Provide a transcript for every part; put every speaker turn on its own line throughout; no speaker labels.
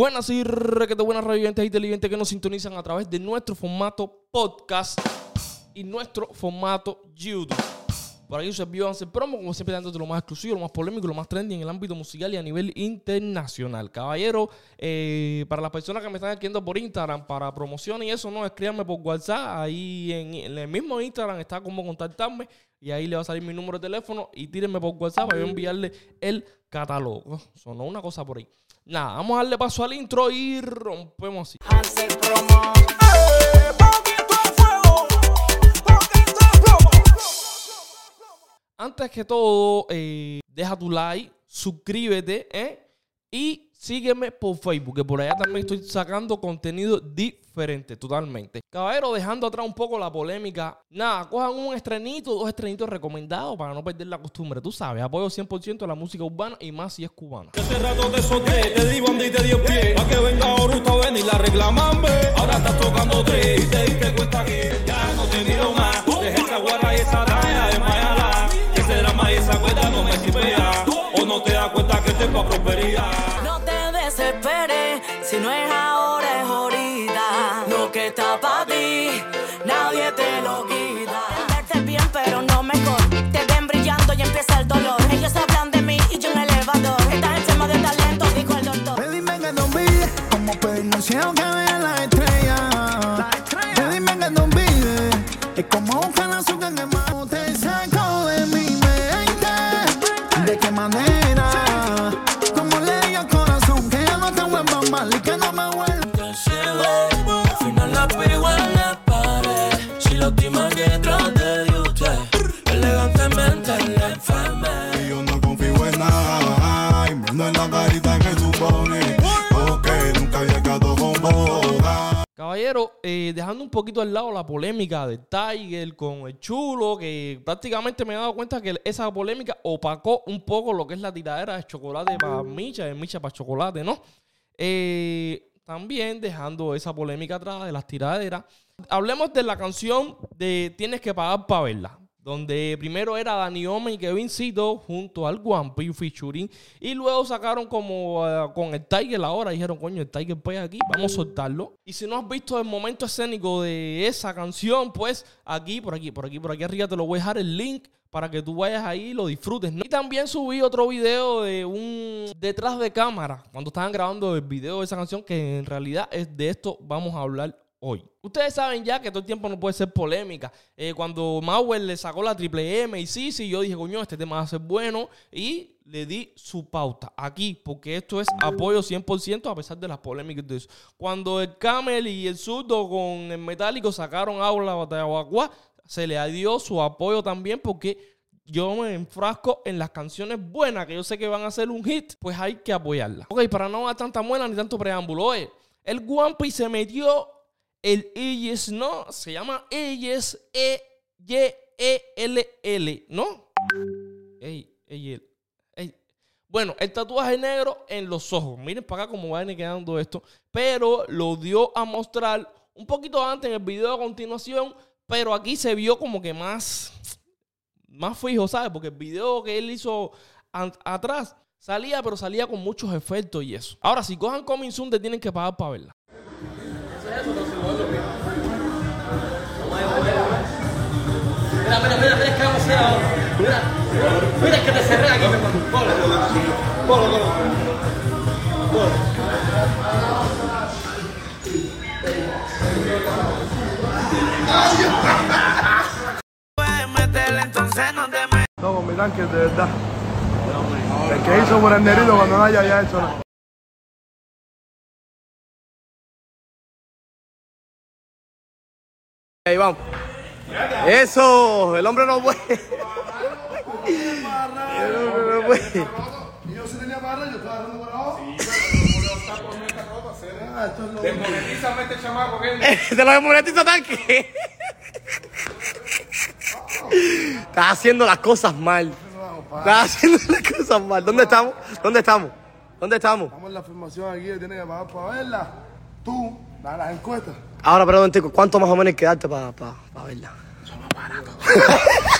Buenas y requete buenas radioyentes y televidentes que nos sintonizan a través de nuestro formato podcast y nuestro formato YouTube. Por ahí se vio promo, como siempre, dándote lo más exclusivo, lo más polémico, lo más trendy en el ámbito musical y a nivel internacional. Caballero, eh, para las personas que me están escribiendo por Instagram para promoción y eso, no, escríbanme por WhatsApp. Ahí en, el mismo Instagram está como contactarme y ahí le va a salir mi número de teléfono y tírenme por WhatsApp para enviarle el catálogo. Sonó una cosa por ahí. Nada, vamos a darle paso al intro y rompemos así. Antes que todo, eh, deja tu like, suscríbete ¿eh? Y sígueme por Facebook, que por allá también estoy sacando contenido diferente, totalmente. Caballero, dejando atrás un poco la polémica, nada, cojan un estrenito, dos estrenitos recomendados para no perder la costumbre. Tú sabes, apoyo 100% a la música urbana y más si es cubana.
Está para ti, nadie te lo quita. Verte bien, pero no mejor. Te ven brillando y empieza el dolor. Ellos hablan de mí y yo en el elevador. Estás enfermo de talento, dijo el doctor.
Pedime que no olvide, como pedirle al cielo que vea la estrella. Pedime que no olvide, es como el azúcar que más te saco de mi mente. ¿De qué manera? Como le digo al corazón que ya no te vuelva mal
eh, dejando un poquito al lado la polémica de Tiger con el chulo, que prácticamente me he dado cuenta que esa polémica opacó un poco lo que es la tiradera de chocolate para Micha, de Micha para chocolate, ¿no? Eh, también dejando esa polémica atrás de las tiraderas, hablemos de la canción de Tienes que pagar para verla. Donde primero era Dani Ome y Kevin Cito junto al Guampi featuring. Y luego sacaron como eh, con el Tiger ahora. Dijeron, coño, el Tiger pues aquí, vamos a soltarlo. Y si no has visto el momento escénico de esa canción, pues aquí, por aquí, por aquí, por aquí arriba te lo voy a dejar el link para que tú vayas ahí y lo disfrutes. ¿no? Y también subí otro video de un detrás de cámara, cuando estaban grabando el video de esa canción, que en realidad es de esto vamos a hablar hoy. Ustedes saben ya que todo el tiempo no puede ser polémica. Eh, cuando Mauer le sacó la triple M y sí, sí, yo dije, coño, este tema va a ser bueno y le di su pauta aquí, porque esto es apoyo 100% a pesar de las polémicas de eso. Cuando el Camel y el Zurdo con el Metálico sacaron Aula Batalla Guaguá, se le dio su apoyo también porque yo me enfrasco en las canciones buenas que yo sé que van a ser un hit, pues hay que apoyarlas. Ok, para no dar tanta muela ni tanto preámbulo, oye, el Guampi se metió el Ellis, ¿no? Se llama Ellis, E-Y-E-L-L, ¿no? Ey, ey, ey. Bueno, el tatuaje negro en los ojos. Miren para acá cómo va quedando esto. Pero lo dio a mostrar un poquito antes en el video a continuación. Pero aquí se vio como que más, más fijo, ¿sabes? Porque el video que él hizo atrás salía, pero salía con muchos efectos y eso. Ahora, si cojan Coming Soon, te tienen que pagar para verla.
Mira, mira, mira, mira, ¿qué vamos a hacer ahora? Mira, mira que te cerré aquí. Polo, polo, polo. Polo.
Puedes meterle, entonces no
mi tanque, de verdad. El que hizo por el nerito cuando no haya ya hecho nada.
Ahí vamos. Eso, el hombre no puede. El hombre no puede.
Y yo sí tenía barra, yo estaba dando abajo.
Desmonetízame este chamaco que
Te lo desmonetiza tanque. Estás haciendo las cosas mal. Estás haciendo las cosas mal. ¿Dónde estamos? ¿Dónde estamos? ¿Dónde estamos?
Estamos en la afirmación aquí, tienes que pagar para verla. Tú, da las encuestas.
Ahora, perdón, ¿cuánto más o menos hay que darte para verla?
学ぶ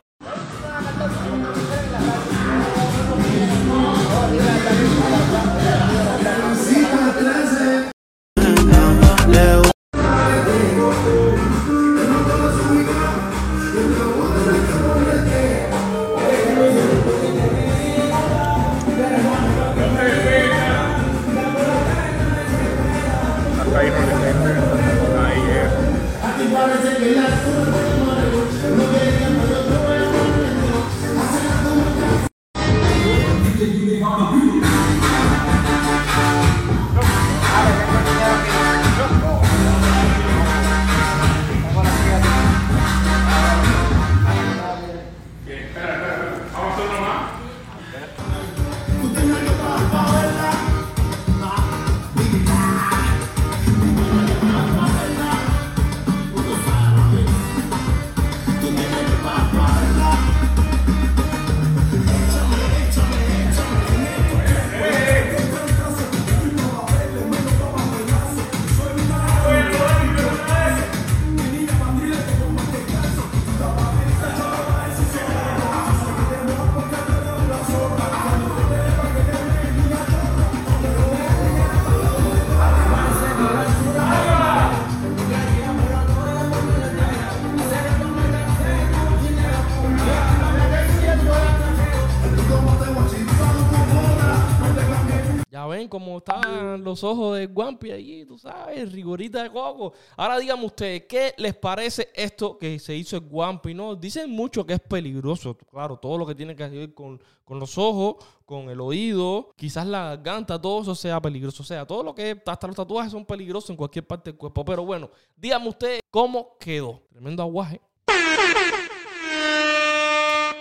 cómo están los ojos de Guampi allí, tú sabes, rigorita de coco. Ahora díganme ustedes, ¿qué les parece esto que se hizo en Guampi? No, dicen mucho que es peligroso. Claro, todo lo que tiene que ver con, con los ojos, con el oído, quizás la garganta, todo eso sea peligroso. O sea, todo lo que hasta los tatuajes son peligrosos en cualquier parte del cuerpo. Pero bueno, díganme ustedes cómo quedó. Tremendo aguaje.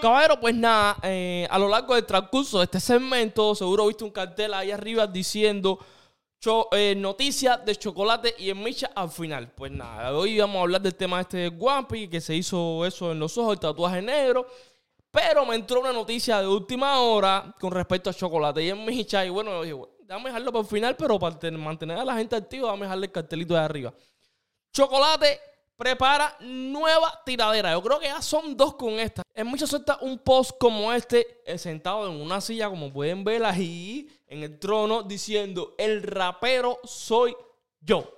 Caballero, pues nada, eh, a lo largo del transcurso de este segmento, seguro viste un cartel ahí arriba diciendo eh, noticias de chocolate y en micha al final. Pues nada, hoy vamos a hablar del tema este Guampi, que se hizo eso en los ojos, el tatuaje negro. Pero me entró una noticia de última hora con respecto a chocolate y en micha. Y bueno, dije, bueno, déjame dejarlo para el final, pero para ten- mantener a la gente activa, vamos a dejarle el cartelito de arriba. Chocolate prepara nueva tiradera. Yo creo que ya son dos con esta. En muchas suelta un post como este, eh, sentado en una silla, como pueden ver ahí, en el trono, diciendo: El rapero soy yo.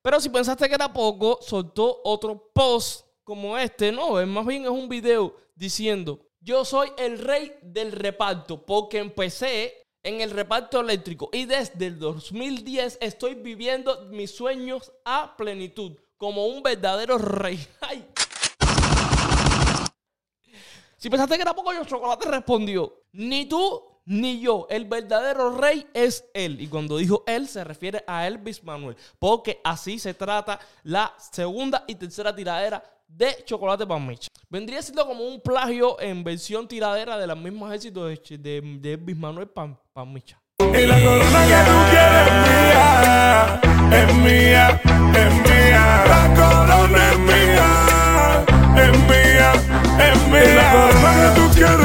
Pero si pensaste que era poco, soltó otro post como este. No, es más bien es un video diciendo: Yo soy el rey del reparto porque empecé en el reparto eléctrico y desde el 2010 estoy viviendo mis sueños a plenitud como un verdadero rey. ¡Ay! Si pensaste que era poco, yo chocolate respondió: Ni tú ni yo. El verdadero rey es él. Y cuando dijo él, se refiere a Elvis Manuel. Porque así se trata la segunda y tercera tiradera de Chocolate Pamicha. Vendría siendo como un plagio en versión tiradera de los mismos éxitos de, de, de Elvis Manuel Pam, Pamicha.
Y la corona que tú quieres es mía, es mía, es mía. La corona es mía, es mía, es mía. Y la corona que tú quieres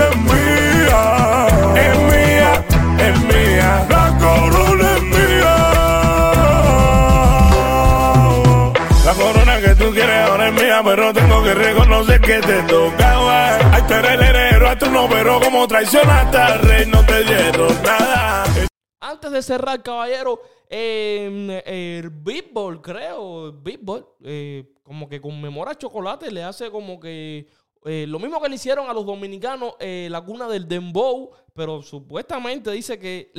pero tengo que reconocer que te tocaba. Ay, tú eres el heredero, a tú no, pero como traicionaste al rey no te dieron nada.
Antes de cerrar, caballero, eh, el Beatball, creo, Beatball, eh, como que conmemora Chocolate, le hace como que eh, lo mismo que le hicieron a los dominicanos, eh, la cuna del Dembow, pero supuestamente dice que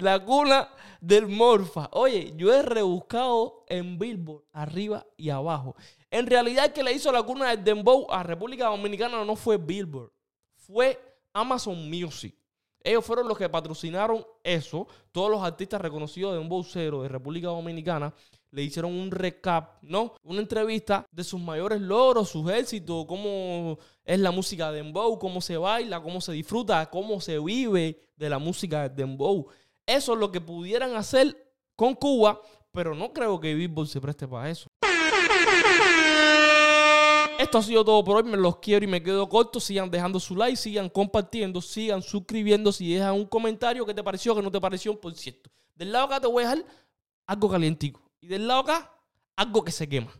La cuna del Morfa. Oye, yo he rebuscado en Billboard, arriba y abajo. En realidad, el que le hizo la cuna del Dembow a República Dominicana no fue Billboard, fue Amazon Music. Ellos fueron los que patrocinaron eso. Todos los artistas reconocidos de Dembow Cero de República Dominicana le hicieron un recap, ¿no? Una entrevista de sus mayores logros, sus éxitos, cómo es la música de Dembow, cómo se baila, cómo se disfruta, cómo se vive de la música de Dembow. Eso es lo que pudieran hacer con Cuba, pero no creo que Billboard se preste para eso. Esto ha sido todo por hoy. Me los quiero y me quedo corto. Sigan dejando su like, sigan compartiendo, sigan suscribiéndose y dejan un comentario que te pareció, que no te pareció, por cierto. Del lado acá te voy a dejar algo calientico. Y del lado acá, algo que se quema.